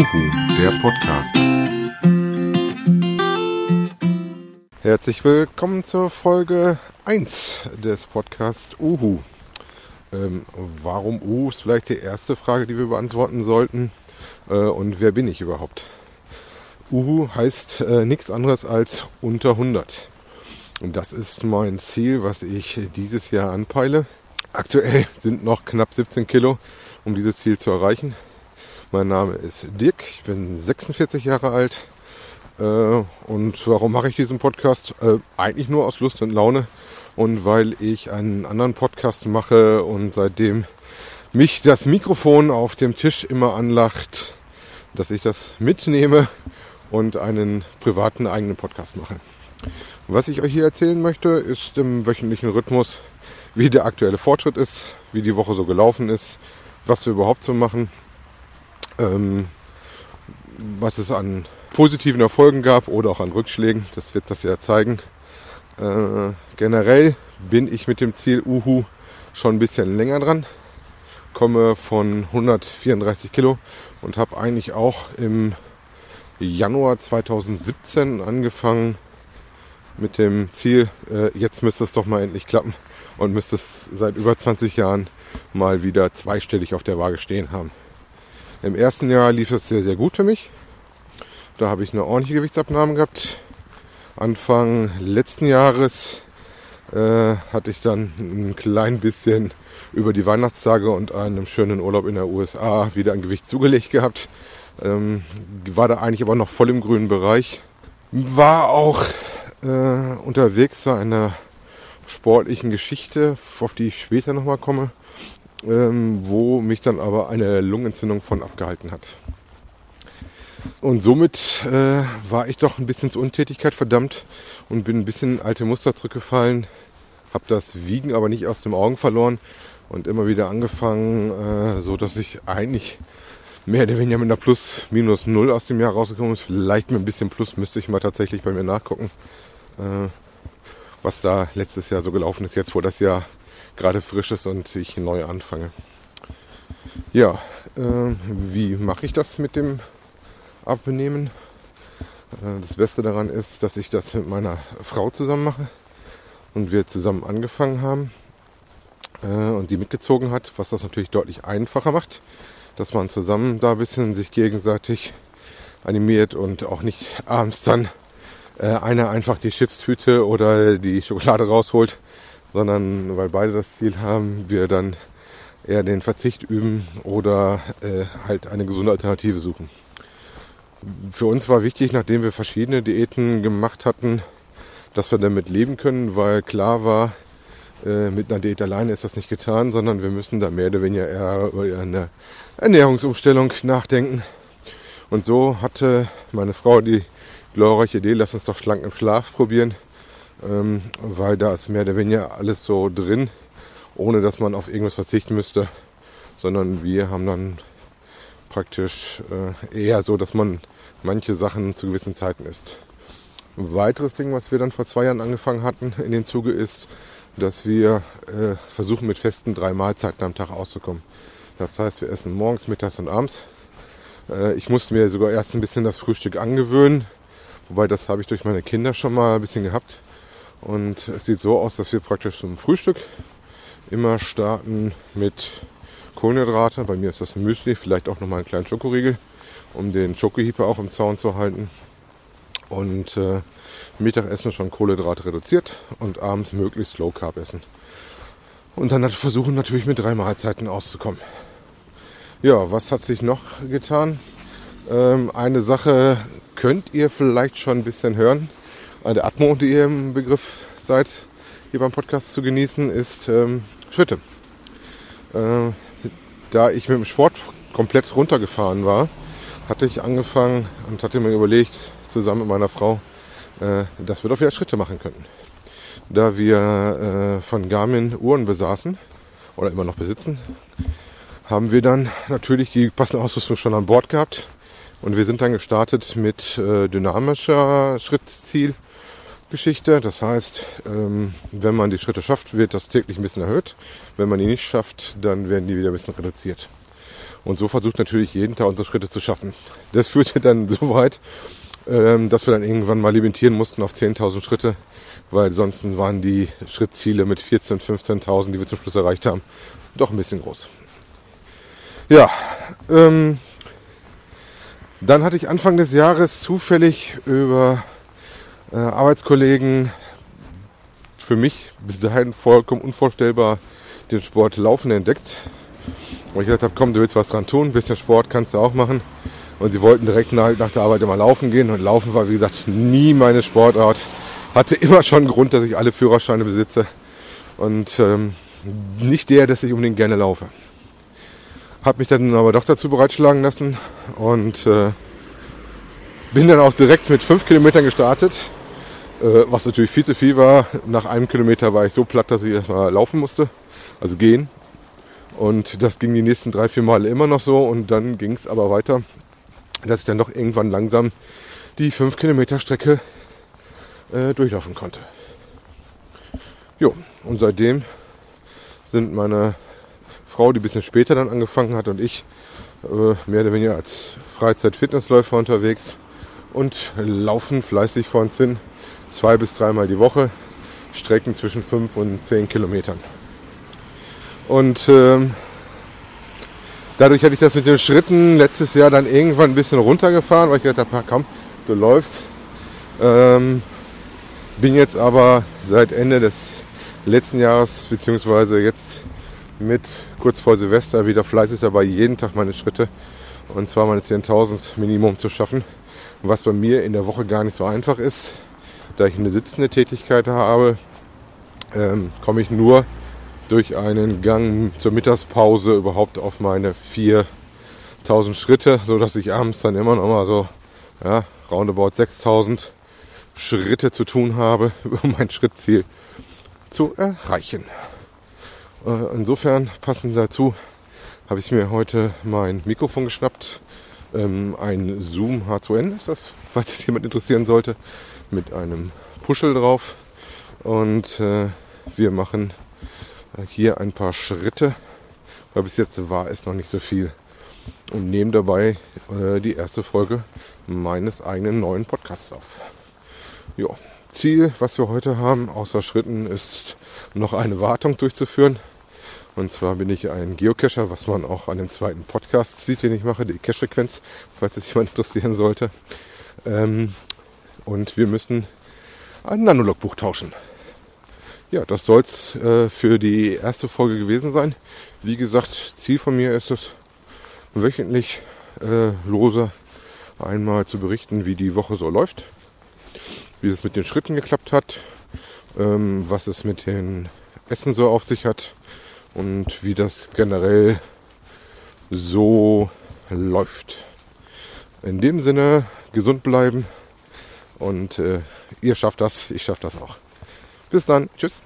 Uhu, der Podcast. Herzlich willkommen zur Folge 1 des Podcasts Uhu. Ähm, warum Uhu ist vielleicht die erste Frage, die wir beantworten sollten. Äh, und wer bin ich überhaupt? Uhu heißt äh, nichts anderes als unter 100. Und das ist mein Ziel, was ich dieses Jahr anpeile. Aktuell sind noch knapp 17 Kilo, um dieses Ziel zu erreichen. Mein Name ist Dirk, ich bin 46 Jahre alt. Äh, und warum mache ich diesen Podcast? Äh, eigentlich nur aus Lust und Laune und weil ich einen anderen Podcast mache und seitdem mich das Mikrofon auf dem Tisch immer anlacht, dass ich das mitnehme und einen privaten eigenen Podcast mache. Was ich euch hier erzählen möchte, ist im wöchentlichen Rhythmus, wie der aktuelle Fortschritt ist, wie die Woche so gelaufen ist, was wir überhaupt so machen, ähm, was es an positiven Erfolgen gab oder auch an Rückschlägen. Das wird das ja zeigen. Äh, generell bin ich mit dem Ziel Uhu schon ein bisschen länger dran, komme von 134 Kilo und habe eigentlich auch im Januar 2017 angefangen mit dem Ziel, äh, jetzt müsste es doch mal endlich klappen und müsste es seit über 20 Jahren mal wieder zweistellig auf der Waage stehen haben. Im ersten Jahr lief es sehr, sehr gut für mich. Da habe ich eine ordentliche Gewichtsabnahme gehabt. Anfang letzten Jahres äh, hatte ich dann ein klein bisschen über die Weihnachtstage und einem schönen Urlaub in der USA wieder ein Gewicht zugelegt gehabt. Ähm, war da eigentlich aber noch voll im grünen Bereich. War auch äh, unterwegs zu einer sportlichen Geschichte, auf die ich später nochmal komme, ähm, wo mich dann aber eine Lungenentzündung von abgehalten hat. Und somit äh, war ich doch ein bisschen zur Untätigkeit verdammt und bin ein bisschen alte Muster zurückgefallen, habe das Wiegen aber nicht aus den Augen verloren und immer wieder angefangen, äh, so dass ich eigentlich mehr oder weniger mit einer Plus minus null aus dem Jahr rausgekommen ist. Vielleicht mit ein bisschen Plus müsste ich mal tatsächlich bei mir nachgucken, äh, was da letztes Jahr so gelaufen ist, jetzt wo das Jahr gerade frisch ist und ich neu anfange. Ja, äh, wie mache ich das mit dem Abnehmen? Äh, das Beste daran ist, dass ich das mit meiner Frau zusammen mache und wir zusammen angefangen haben äh, und die mitgezogen hat, was das natürlich deutlich einfacher macht, dass man zusammen da ein bisschen sich gegenseitig animiert und auch nicht abends dann äh, einer einfach die Chipstüte oder die Schokolade rausholt, sondern weil beide das Ziel haben, wir dann eher den Verzicht üben oder äh, halt eine gesunde Alternative suchen. Für uns war wichtig, nachdem wir verschiedene Diäten gemacht hatten, dass wir damit leben können, weil klar war, äh, mit einer Diät alleine ist das nicht getan, sondern wir müssen da mehr oder weniger eher über eine Ernährungsumstellung nachdenken. Und so hatte meine Frau die glorreiche Idee, lass uns doch schlank im Schlaf probieren, ähm, weil da ist mehr oder weniger alles so drin, ohne dass man auf irgendwas verzichten müsste, sondern wir haben dann praktisch äh, eher so, dass man manche Sachen zu gewissen Zeiten isst. Ein weiteres Ding, was wir dann vor zwei Jahren angefangen hatten in dem Zuge, ist, dass wir äh, versuchen, mit festen drei Mahlzeiten am Tag auszukommen. Das heißt, wir essen morgens, mittags und abends. Äh, ich musste mir sogar erst ein bisschen das Frühstück angewöhnen, wobei das habe ich durch meine Kinder schon mal ein bisschen gehabt. Und es sieht so aus, dass wir praktisch zum Frühstück immer starten mit Kohlenhydrate. Bei mir ist das Müsli, vielleicht auch nochmal einen kleinen Schokoriegel, um den Schokohieper auch im Zaun zu halten. Und äh, Mittagessen schon Kohlenhydrate reduziert und abends möglichst Low Carb essen. Und dann versuchen natürlich mit drei Mahlzeiten auszukommen. Ja, was hat sich noch getan? Ähm, eine Sache könnt ihr vielleicht schon ein bisschen hören. Eine Atmo, die ihr im Begriff seid, hier beim Podcast zu genießen, ist ähm, Schritte. Äh, da ich mit dem Sport komplett runtergefahren war, hatte ich angefangen und hatte mir überlegt, zusammen mit meiner Frau, äh, dass wir doch wieder Schritte machen könnten. Da wir äh, von Garmin Uhren besaßen oder immer noch besitzen, haben wir dann natürlich die passende Ausrüstung schon an Bord gehabt und wir sind dann gestartet mit äh, dynamischer Schrittzielgeschichte. Das heißt, ähm, wenn man die Schritte schafft, wird das täglich ein bisschen erhöht. Wenn man die nicht schafft, dann werden die wieder ein bisschen reduziert. Und so versucht natürlich jeden Tag unsere Schritte zu schaffen. Das führte dann so weit, ähm, dass wir dann irgendwann mal limitieren mussten auf 10.000 Schritte, weil sonst waren die Schrittziele mit 14.000, 15.000, die wir zum Schluss erreicht haben, doch ein bisschen groß. Ja, ähm, dann hatte ich Anfang des Jahres zufällig über äh, Arbeitskollegen für mich bis dahin vollkommen unvorstellbar den Sport Laufen entdeckt. Wo ich gedacht habe, komm, du willst was dran tun, ein bisschen Sport kannst du auch machen. Und sie wollten direkt nach, nach der Arbeit immer laufen gehen. Und Laufen war, wie gesagt, nie meine Sportart. Hatte immer schon Grund, dass ich alle Führerscheine besitze. Und ähm, nicht der, dass ich unbedingt gerne laufe. Habe mich dann aber doch dazu bereitschlagen lassen und äh, bin dann auch direkt mit fünf Kilometern gestartet, was natürlich viel zu viel war. Nach einem Kilometer war ich so platt, dass ich erstmal laufen musste, also gehen. Und das ging die nächsten drei, vier Male immer noch so und dann ging es aber weiter, dass ich dann doch irgendwann langsam die fünf Kilometer Strecke äh, durchlaufen konnte. Jo, und seitdem sind meine Frau, die ein bisschen später dann angefangen hat, und ich äh, mehr oder weniger als Freizeit-Fitnessläufer unterwegs und laufen fleißig vor uns hin. Zwei bis dreimal die Woche. Strecken zwischen fünf und zehn Kilometern. Und ähm, dadurch hatte ich das mit den Schritten letztes Jahr dann irgendwann ein bisschen runtergefahren, weil ich gedacht habe, komm, du läufst. Ähm, bin jetzt aber seit Ende des letzten Jahres, beziehungsweise jetzt mit kurz vor Silvester wieder fleißig dabei, jeden Tag meine Schritte und zwar meine 10.000 Minimum zu schaffen. Was bei mir in der Woche gar nicht so einfach ist, da ich eine sitzende Tätigkeit habe, ähm, komme ich nur durch einen Gang zur Mittagspause überhaupt auf meine 4.000 Schritte, so dass ich abends dann immer noch mal so ja, roundabout 6.000 Schritte zu tun habe, um mein Schrittziel zu erreichen. Äh, insofern passend dazu habe ich mir heute mein Mikrofon geschnappt. Ähm, ein Zoom H2N ist das, falls es jemand interessieren sollte, mit einem Puschel drauf. Und äh, wir machen hier ein paar Schritte, weil bis jetzt war es noch nicht so viel. Und nehmen dabei äh, die erste Folge meines eigenen neuen Podcasts auf. Jo. Ziel, was wir heute haben, außer Schritten, ist noch eine Wartung durchzuführen. Und zwar bin ich ein Geocacher, was man auch an dem zweiten Podcast sieht, den ich mache, die Cache-Frequenz, falls es jemand interessieren sollte. Ähm, und wir müssen ein Nanologbuch tauschen. Ja, das soll es äh, für die erste Folge gewesen sein. Wie gesagt, Ziel von mir ist es, wöchentlich äh, lose einmal zu berichten, wie die Woche so läuft, wie es mit den Schritten geklappt hat, ähm, was es mit den Essen so auf sich hat und wie das generell so läuft. In dem Sinne, gesund bleiben und äh, ihr schafft das, ich schaffe das auch. Bis dann, tschüss.